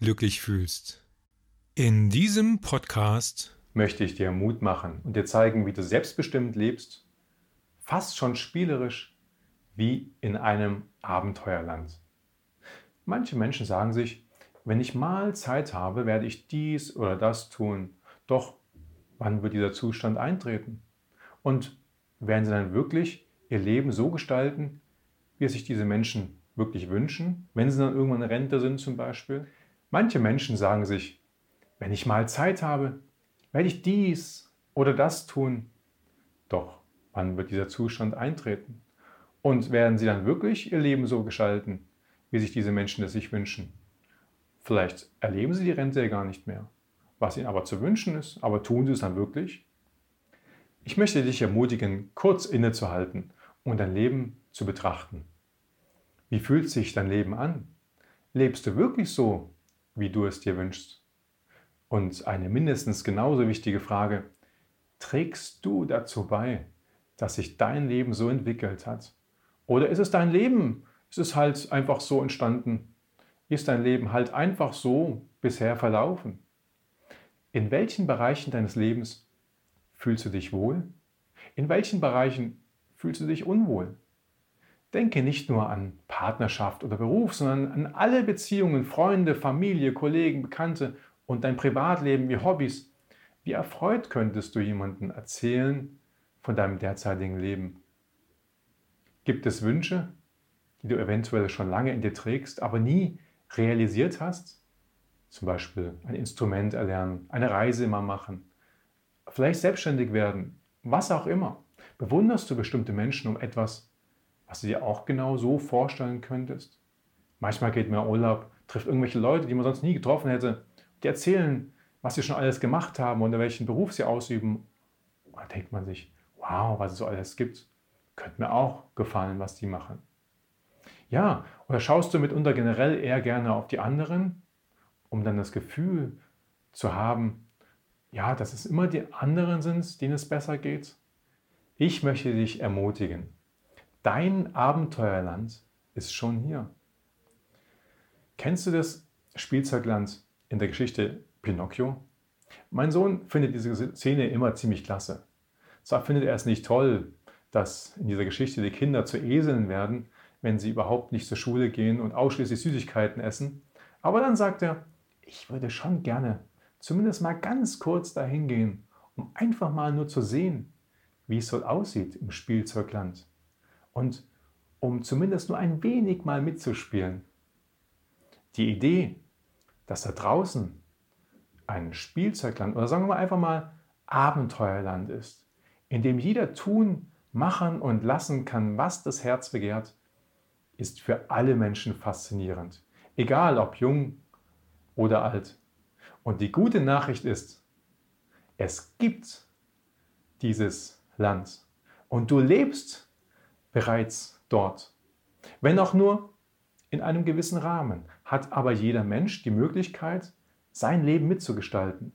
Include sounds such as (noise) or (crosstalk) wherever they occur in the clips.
glücklich fühlst. In diesem Podcast möchte ich dir Mut machen und dir zeigen, wie du selbstbestimmt lebst, fast schon spielerisch wie in einem Abenteuerland. Manche Menschen sagen sich, wenn ich mal Zeit habe, werde ich dies oder das tun. Doch wann wird dieser Zustand eintreten? Und werden sie dann wirklich ihr Leben so gestalten, wie es sich diese Menschen wirklich wünschen, wenn sie dann irgendwann in Rente sind zum Beispiel? Manche Menschen sagen sich, wenn ich mal Zeit habe, werde ich dies oder das tun. Doch wann wird dieser Zustand eintreten? Und werden sie dann wirklich ihr Leben so gestalten, wie sich diese Menschen es sich wünschen? Vielleicht erleben sie die Rente ja gar nicht mehr, was ihnen aber zu wünschen ist, aber tun sie es dann wirklich? Ich möchte dich ermutigen, kurz innezuhalten und dein Leben zu betrachten. Wie fühlt sich dein Leben an? Lebst du wirklich so, wie du es dir wünschst? Und eine mindestens genauso wichtige Frage, trägst du dazu bei, dass sich dein Leben so entwickelt hat? Oder ist es dein Leben? Ist es halt einfach so entstanden? Ist dein Leben halt einfach so bisher verlaufen? In welchen Bereichen deines Lebens fühlst du dich wohl? In welchen Bereichen fühlst du dich unwohl? Denke nicht nur an Partnerschaft oder Beruf, sondern an alle Beziehungen, Freunde, Familie, Kollegen, Bekannte und dein Privatleben wie Hobbys. Wie erfreut könntest du jemandem erzählen von deinem derzeitigen Leben? Gibt es Wünsche, die du eventuell schon lange in dir trägst, aber nie realisiert hast? Zum Beispiel ein Instrument erlernen, eine Reise immer machen, vielleicht selbstständig werden, was auch immer. Bewunderst du bestimmte Menschen um etwas, was du dir auch genau so vorstellen könntest. Manchmal geht man Urlaub, trifft irgendwelche Leute, die man sonst nie getroffen hätte, die erzählen, was sie schon alles gemacht haben und welchen Beruf sie ausüben. Und da denkt man sich, wow, was es so alles gibt. Könnte mir auch gefallen, was die machen. Ja, oder schaust du mitunter generell eher gerne auf die anderen, um dann das Gefühl zu haben, ja, dass es immer die anderen sind, denen es besser geht? Ich möchte dich ermutigen, Dein Abenteuerland ist schon hier. Kennst du das Spielzeugland in der Geschichte Pinocchio? Mein Sohn findet diese Szene immer ziemlich klasse. Zwar findet er es nicht toll, dass in dieser Geschichte die Kinder zu Eseln werden, wenn sie überhaupt nicht zur Schule gehen und ausschließlich Süßigkeiten essen, aber dann sagt er, ich würde schon gerne zumindest mal ganz kurz dahin gehen, um einfach mal nur zu sehen, wie es dort aussieht im Spielzeugland und um zumindest nur ein wenig mal mitzuspielen. Die Idee, dass da draußen ein Spielzeugland oder sagen wir einfach mal Abenteuerland ist, in dem jeder tun, machen und lassen kann, was das Herz begehrt, ist für alle Menschen faszinierend, egal ob jung oder alt. Und die gute Nachricht ist, es gibt dieses Land und du lebst bereits dort. Wenn auch nur in einem gewissen Rahmen, hat aber jeder Mensch die Möglichkeit, sein Leben mitzugestalten.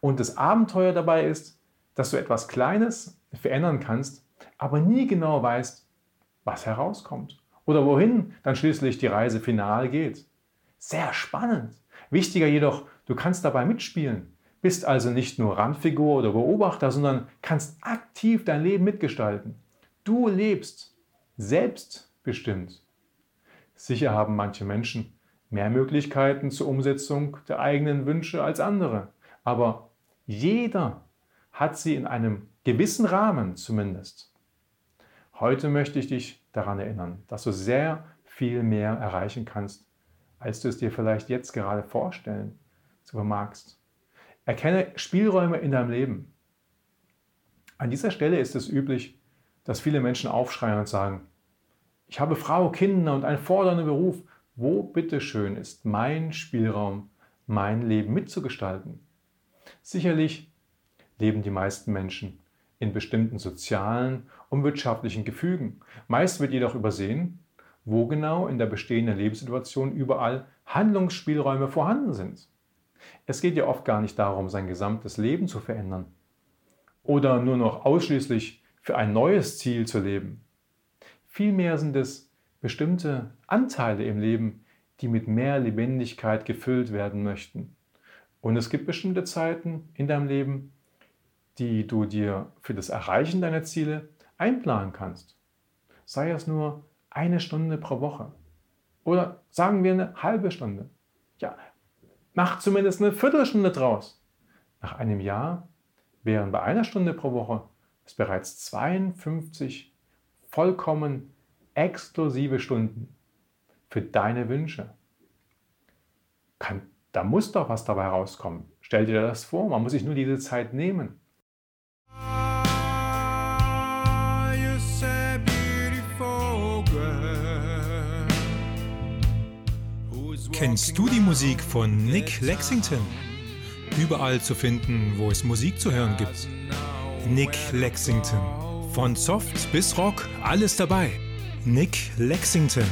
Und das Abenteuer dabei ist, dass du etwas Kleines verändern kannst, aber nie genau weißt, was herauskommt oder wohin dann schließlich die Reise final geht. Sehr spannend. Wichtiger jedoch, du kannst dabei mitspielen, bist also nicht nur Randfigur oder Beobachter, sondern kannst aktiv dein Leben mitgestalten. Du lebst selbstbestimmt. Sicher haben manche Menschen mehr Möglichkeiten zur Umsetzung der eigenen Wünsche als andere, aber jeder hat sie in einem gewissen Rahmen zumindest. Heute möchte ich dich daran erinnern, dass du sehr viel mehr erreichen kannst, als du es dir vielleicht jetzt gerade vorstellen zu vermagst. Erkenne Spielräume in deinem Leben. An dieser Stelle ist es üblich, dass viele Menschen aufschreien und sagen, ich habe Frau, Kinder und einen fordernden Beruf. Wo bitteschön ist mein Spielraum, mein Leben mitzugestalten. Sicherlich leben die meisten Menschen in bestimmten sozialen und wirtschaftlichen Gefügen. Meist wird jedoch übersehen, wo genau in der bestehenden Lebenssituation überall Handlungsspielräume vorhanden sind. Es geht ja oft gar nicht darum, sein gesamtes Leben zu verändern oder nur noch ausschließlich für ein neues Ziel zu leben. Vielmehr sind es bestimmte Anteile im Leben, die mit mehr Lebendigkeit gefüllt werden möchten. Und es gibt bestimmte Zeiten in deinem Leben, die du dir für das Erreichen deiner Ziele einplanen kannst. Sei es nur eine Stunde pro Woche oder sagen wir eine halbe Stunde. Ja, mach zumindest eine Viertelstunde draus. Nach einem Jahr wären bei einer Stunde pro Woche es bereits 52 vollkommen exklusive Stunden für deine Wünsche. Kann, da muss doch was dabei rauskommen. Stell dir das vor, man muss sich nur diese Zeit nehmen. Kennst du die Musik von Nick Lexington? Überall zu finden, wo es Musik zu hören gibt. Nick Lexington. Von Soft bis Rock, alles dabei. Nick Lexington.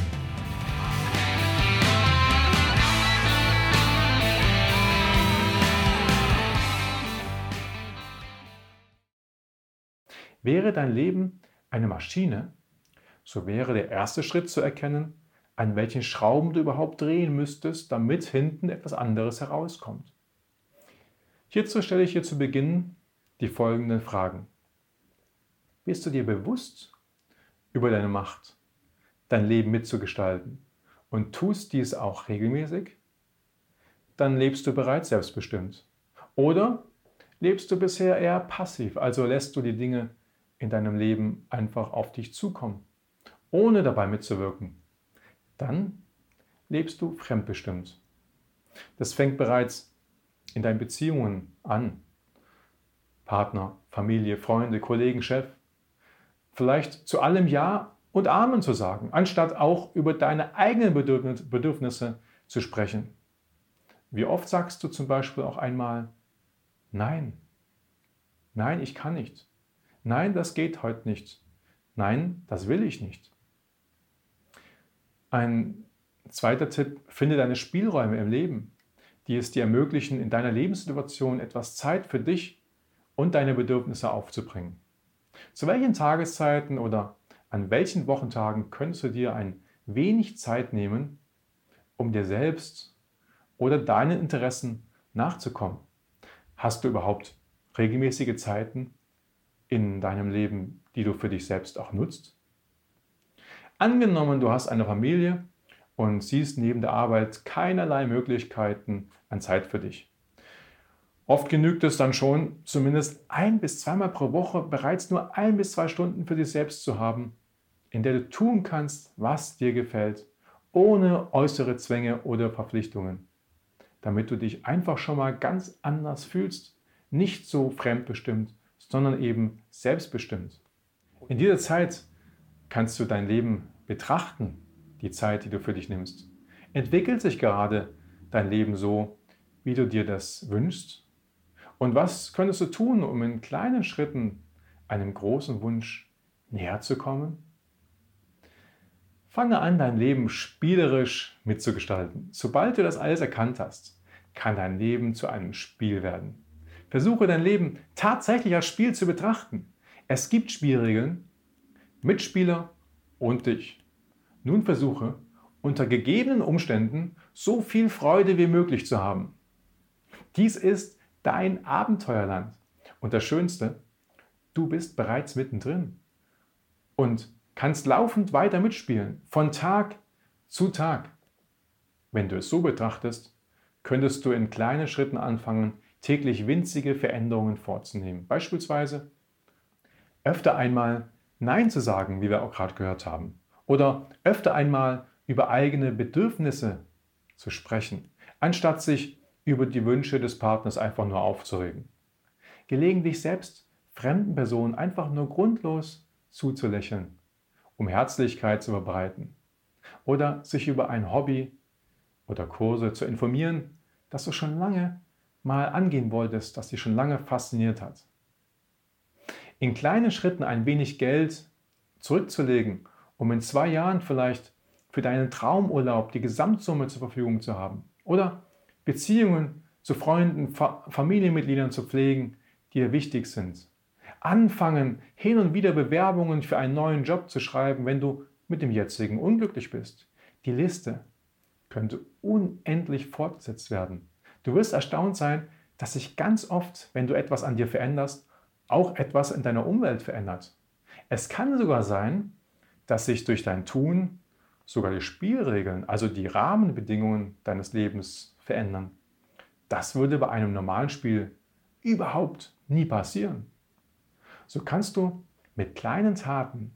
Wäre dein Leben eine Maschine, so wäre der erste Schritt zu erkennen, an welchen Schrauben du überhaupt drehen müsstest, damit hinten etwas anderes herauskommt. Hierzu stelle ich dir zu Beginn die folgenden Fragen. Bist du dir bewusst über deine Macht, dein Leben mitzugestalten und tust dies auch regelmäßig? Dann lebst du bereits selbstbestimmt. Oder lebst du bisher eher passiv, also lässt du die Dinge in deinem Leben einfach auf dich zukommen, ohne dabei mitzuwirken, dann lebst du fremdbestimmt. Das fängt bereits in deinen Beziehungen an. Partner, Familie, Freunde, Kollegen, Chef. Vielleicht zu allem Ja und Amen zu sagen, anstatt auch über deine eigenen Bedürfnisse zu sprechen. Wie oft sagst du zum Beispiel auch einmal Nein, nein, ich kann nicht. Nein, das geht heute nicht. Nein, das will ich nicht. Ein zweiter Tipp, finde deine Spielräume im Leben, die es dir ermöglichen, in deiner Lebenssituation etwas Zeit für dich und deine Bedürfnisse aufzubringen. Zu welchen Tageszeiten oder an welchen Wochentagen könntest du dir ein wenig Zeit nehmen, um dir selbst oder deinen Interessen nachzukommen? Hast du überhaupt regelmäßige Zeiten, in deinem Leben, die du für dich selbst auch nutzt? Angenommen, du hast eine Familie und siehst neben der Arbeit keinerlei Möglichkeiten an Zeit für dich. Oft genügt es dann schon, zumindest ein bis zweimal pro Woche bereits nur ein bis zwei Stunden für dich selbst zu haben, in der du tun kannst, was dir gefällt, ohne äußere Zwänge oder Verpflichtungen, damit du dich einfach schon mal ganz anders fühlst, nicht so fremdbestimmt sondern eben selbstbestimmt. In dieser Zeit kannst du dein Leben betrachten, die Zeit, die du für dich nimmst. Entwickelt sich gerade dein Leben so, wie du dir das wünschst? Und was könntest du tun, um in kleinen Schritten einem großen Wunsch näher zu kommen? Fange an, dein Leben spielerisch mitzugestalten. Sobald du das alles erkannt hast, kann dein Leben zu einem Spiel werden. Versuche dein Leben tatsächlich als Spiel zu betrachten. Es gibt Spielregeln, Mitspieler und dich. Nun versuche, unter gegebenen Umständen so viel Freude wie möglich zu haben. Dies ist dein Abenteuerland. Und das Schönste, du bist bereits mittendrin und kannst laufend weiter mitspielen, von Tag zu Tag. Wenn du es so betrachtest, könntest du in kleinen Schritten anfangen, täglich winzige Veränderungen vorzunehmen. Beispielsweise öfter einmal Nein zu sagen, wie wir auch gerade gehört haben. Oder öfter einmal über eigene Bedürfnisse zu sprechen, anstatt sich über die Wünsche des Partners einfach nur aufzuregen. Gelegentlich selbst fremden Personen einfach nur grundlos zuzulächeln, um Herzlichkeit zu verbreiten. Oder sich über ein Hobby oder Kurse zu informieren, das du schon lange mal angehen wolltest, das dich schon lange fasziniert hat. In kleinen Schritten ein wenig Geld zurückzulegen, um in zwei Jahren vielleicht für deinen Traumurlaub die Gesamtsumme zur Verfügung zu haben. Oder Beziehungen zu Freunden, Familienmitgliedern zu pflegen, die dir wichtig sind. Anfangen, hin und wieder Bewerbungen für einen neuen Job zu schreiben, wenn du mit dem jetzigen unglücklich bist. Die Liste könnte unendlich fortgesetzt werden. Du wirst erstaunt sein, dass sich ganz oft, wenn du etwas an dir veränderst, auch etwas in deiner Umwelt verändert. Es kann sogar sein, dass sich durch dein Tun sogar die Spielregeln, also die Rahmenbedingungen deines Lebens verändern. Das würde bei einem normalen Spiel überhaupt nie passieren. So kannst du mit kleinen Taten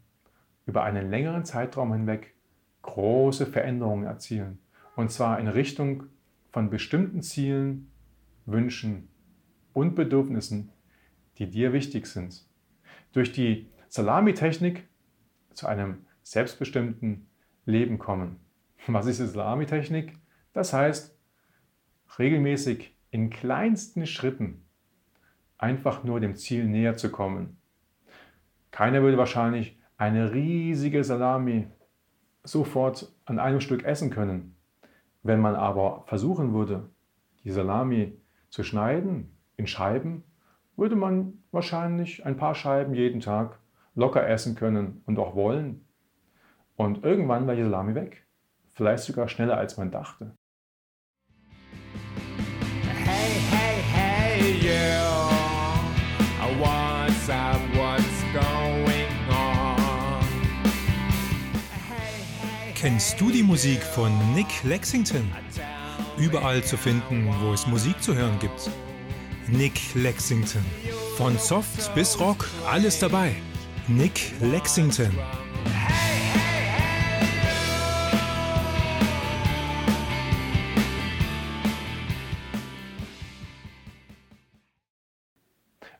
über einen längeren Zeitraum hinweg große Veränderungen erzielen. Und zwar in Richtung von bestimmten Zielen, Wünschen und Bedürfnissen, die dir wichtig sind. Durch die Salami-Technik zu einem selbstbestimmten Leben kommen. Was ist die Salami-Technik? Das heißt, regelmäßig in kleinsten Schritten einfach nur dem Ziel näher zu kommen. Keiner würde wahrscheinlich eine riesige Salami sofort an einem Stück essen können. Wenn man aber versuchen würde, die Salami zu schneiden in Scheiben, würde man wahrscheinlich ein paar Scheiben jeden Tag locker essen können und auch wollen. Und irgendwann war die Salami weg. Vielleicht sogar schneller als man dachte. Kennst du die Musik von Nick Lexington? Überall zu finden, wo es Musik zu hören gibt. Nick Lexington. Von Soft bis Rock, alles dabei. Nick Lexington.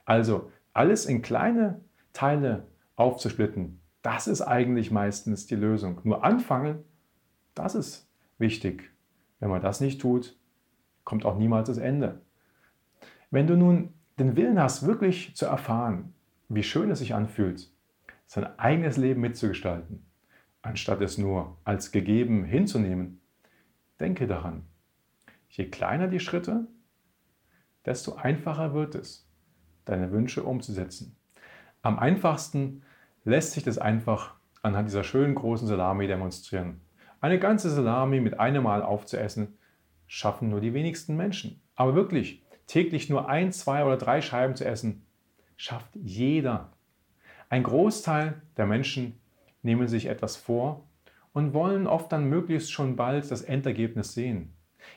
Also alles in kleine Teile aufzusplitten, das ist eigentlich meistens die Lösung. Nur anfangen, das ist wichtig. Wenn man das nicht tut, kommt auch niemals das Ende. Wenn du nun den Willen hast, wirklich zu erfahren, wie schön es sich anfühlt, sein eigenes Leben mitzugestalten, anstatt es nur als gegeben hinzunehmen. Denke daran, je kleiner die Schritte, desto einfacher wird es, deine Wünsche umzusetzen. Am einfachsten lässt sich das einfach anhand dieser schönen großen Salami demonstrieren. Eine ganze Salami mit einem Mal aufzuessen, schaffen nur die wenigsten Menschen. Aber wirklich, täglich nur ein, zwei oder drei Scheiben zu essen, schafft jeder. Ein Großteil der Menschen nehmen sich etwas vor und wollen oft dann möglichst schon bald das Endergebnis sehen.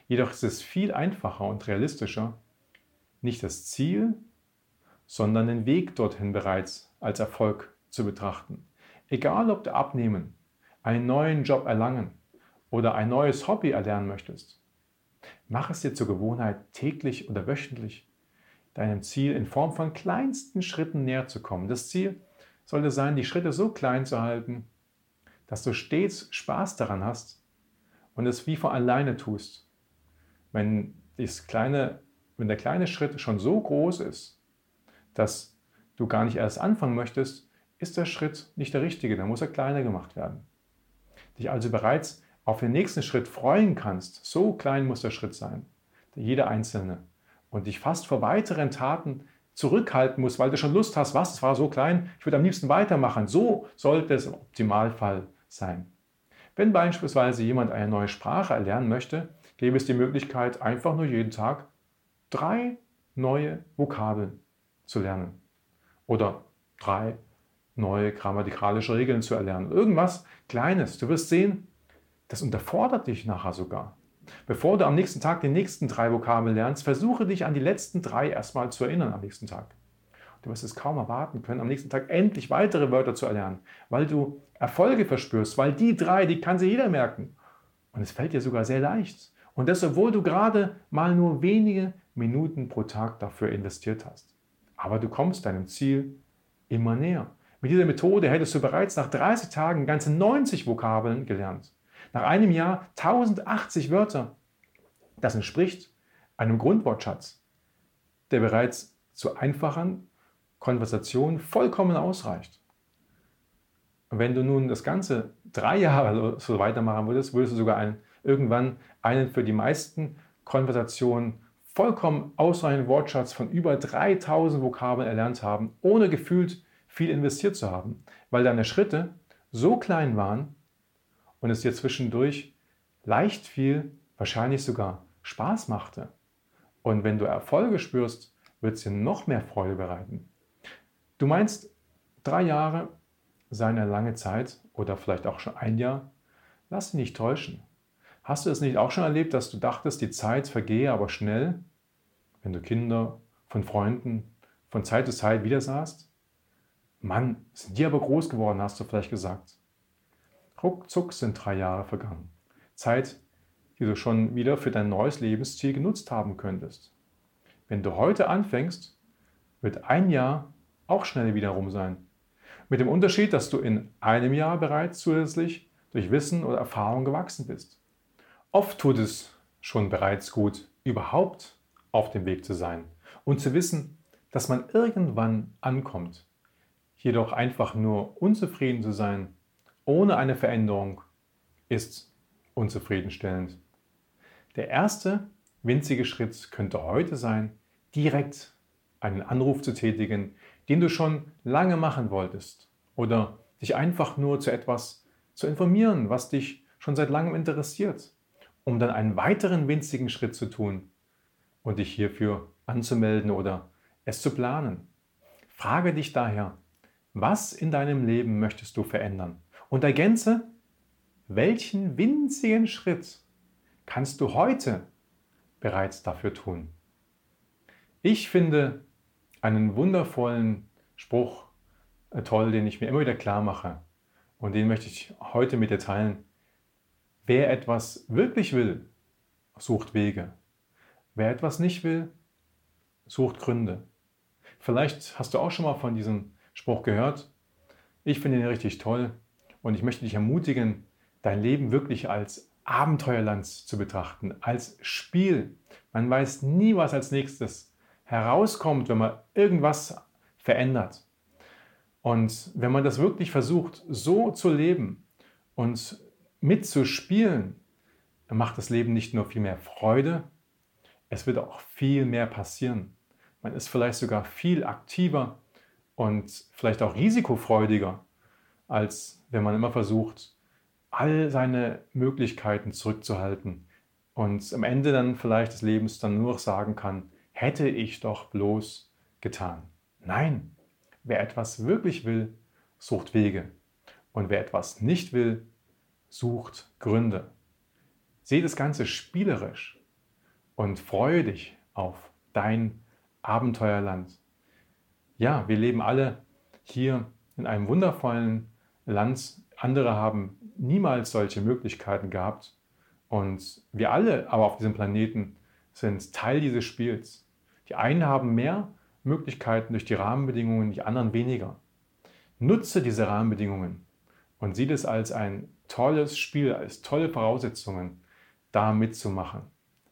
Jedoch ist es viel einfacher und realistischer, nicht das Ziel, sondern den Weg dorthin bereits als Erfolg zu betrachten. Egal ob du abnehmen, einen neuen Job erlangen oder ein neues Hobby erlernen möchtest. Mach es dir zur Gewohnheit, täglich oder wöchentlich deinem Ziel in Form von kleinsten Schritten näher zu kommen. Das Ziel sollte sein, die Schritte so klein zu halten, dass du stets Spaß daran hast und es wie von alleine tust. Wenn, kleine, wenn der kleine Schritt schon so groß ist, dass du gar nicht erst anfangen möchtest, ist der Schritt nicht der richtige, dann muss er kleiner gemacht werden. Dich also bereits auf den nächsten Schritt freuen kannst, so klein muss der Schritt sein, jeder einzelne, und dich fast vor weiteren Taten zurückhalten musst, weil du schon Lust hast, was, es war so klein, ich würde am liebsten weitermachen. So sollte es im Optimalfall sein. Wenn beispielsweise jemand eine neue Sprache erlernen möchte, gäbe es die Möglichkeit, einfach nur jeden Tag drei neue Vokabeln zu lernen oder drei neue grammatikalische Regeln zu erlernen. Irgendwas Kleines. Du wirst sehen, das unterfordert dich nachher sogar. Bevor du am nächsten Tag die nächsten drei Vokabeln lernst, versuche dich an die letzten drei erstmal zu erinnern am nächsten Tag. Du wirst es kaum erwarten können, am nächsten Tag endlich weitere Wörter zu erlernen, weil du Erfolge verspürst, weil die drei, die kann sich jeder merken. Und es fällt dir sogar sehr leicht. Und das, obwohl du gerade mal nur wenige Minuten pro Tag dafür investiert hast. Aber du kommst deinem Ziel immer näher. Mit dieser Methode hättest du bereits nach 30 Tagen ganze 90 Vokabeln gelernt. Nach einem Jahr 1080 Wörter. Das entspricht einem Grundwortschatz, der bereits zu einfachen Konversationen vollkommen ausreicht. Und wenn du nun das Ganze drei Jahre (laughs) so weitermachen würdest, würdest du sogar einen, irgendwann einen für die meisten Konversationen vollkommen ausreichenden Wortschatz von über 3000 Vokabeln erlernt haben, ohne gefühlt viel investiert zu haben, weil deine Schritte so klein waren und es dir zwischendurch leicht viel, wahrscheinlich sogar Spaß machte. Und wenn du Erfolge spürst, wird es dir noch mehr Freude bereiten. Du meinst, drei Jahre seien eine lange Zeit oder vielleicht auch schon ein Jahr? Lass dich nicht täuschen. Hast du es nicht auch schon erlebt, dass du dachtest, die Zeit vergehe aber schnell, wenn du Kinder von Freunden von Zeit zu Zeit wieder sahst? Mann, sind die aber groß geworden, hast du vielleicht gesagt. Ruckzuck sind drei Jahre vergangen. Zeit, die du schon wieder für dein neues Lebensziel genutzt haben könntest. Wenn du heute anfängst, wird ein Jahr auch schnell wieder rum sein. Mit dem Unterschied, dass du in einem Jahr bereits zusätzlich durch Wissen oder Erfahrung gewachsen bist. Oft tut es schon bereits gut, überhaupt auf dem Weg zu sein und zu wissen, dass man irgendwann ankommt. Jedoch einfach nur unzufrieden zu sein, ohne eine Veränderung, ist unzufriedenstellend. Der erste winzige Schritt könnte heute sein, direkt einen Anruf zu tätigen, den du schon lange machen wolltest oder dich einfach nur zu etwas zu informieren, was dich schon seit langem interessiert um dann einen weiteren winzigen Schritt zu tun und dich hierfür anzumelden oder es zu planen. Frage dich daher, was in deinem Leben möchtest du verändern? Und ergänze, welchen winzigen Schritt kannst du heute bereits dafür tun? Ich finde einen wundervollen Spruch äh, toll, den ich mir immer wieder klar mache. Und den möchte ich heute mit dir teilen. Wer etwas wirklich will, sucht Wege. Wer etwas nicht will, sucht Gründe. Vielleicht hast du auch schon mal von diesem Spruch gehört. Ich finde ihn richtig toll und ich möchte dich ermutigen, dein Leben wirklich als Abenteuerland zu betrachten, als Spiel. Man weiß nie, was als nächstes herauskommt, wenn man irgendwas verändert. Und wenn man das wirklich versucht, so zu leben und mitzuspielen, dann macht das Leben nicht nur viel mehr Freude, es wird auch viel mehr passieren. Man ist vielleicht sogar viel aktiver und vielleicht auch risikofreudiger, als wenn man immer versucht, all seine Möglichkeiten zurückzuhalten und am Ende dann vielleicht des Lebens dann nur noch sagen kann, hätte ich doch bloß getan. Nein, wer etwas wirklich will, sucht Wege. Und wer etwas nicht will, sucht Gründe. Sieh das Ganze spielerisch und freue dich auf dein Abenteuerland. Ja, wir leben alle hier in einem wundervollen Land. Andere haben niemals solche Möglichkeiten gehabt. Und wir alle aber auf diesem Planeten sind Teil dieses Spiels. Die einen haben mehr Möglichkeiten durch die Rahmenbedingungen, die anderen weniger. Nutze diese Rahmenbedingungen und sieh es als ein tolles Spiel, als tolle Voraussetzungen, da mitzumachen.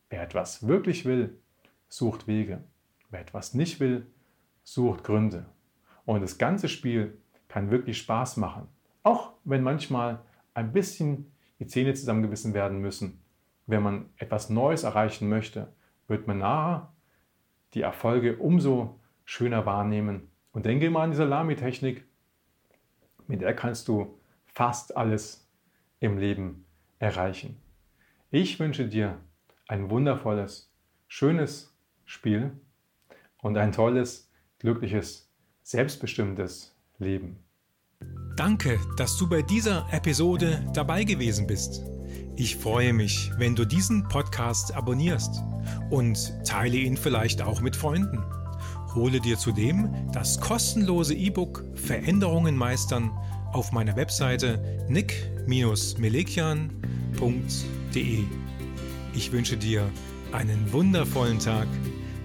Wer etwas wirklich will, sucht Wege. Wer etwas nicht will, sucht Gründe. Und das ganze Spiel kann wirklich Spaß machen. Auch wenn manchmal ein bisschen die Zähne zusammengebissen werden müssen. Wenn man etwas Neues erreichen möchte, wird man nachher die Erfolge umso schöner wahrnehmen. Und denke mal an die Salami-Technik. Mit der kannst du fast alles im Leben erreichen. Ich wünsche dir ein wundervolles, schönes Spiel und ein tolles, glückliches, selbstbestimmtes Leben. Danke, dass du bei dieser Episode dabei gewesen bist. Ich freue mich, wenn du diesen Podcast abonnierst und teile ihn vielleicht auch mit Freunden. Hole dir zudem das kostenlose E-Book Veränderungen meistern auf meiner Webseite nick-melekian.de. Ich wünsche dir einen wundervollen Tag.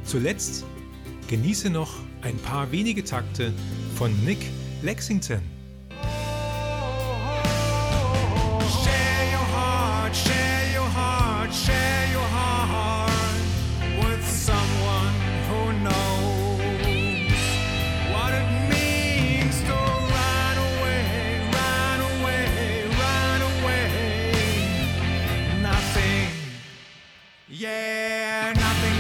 Zuletzt genieße noch ein paar wenige Takte von Nick Lexington. Yeah, nothing.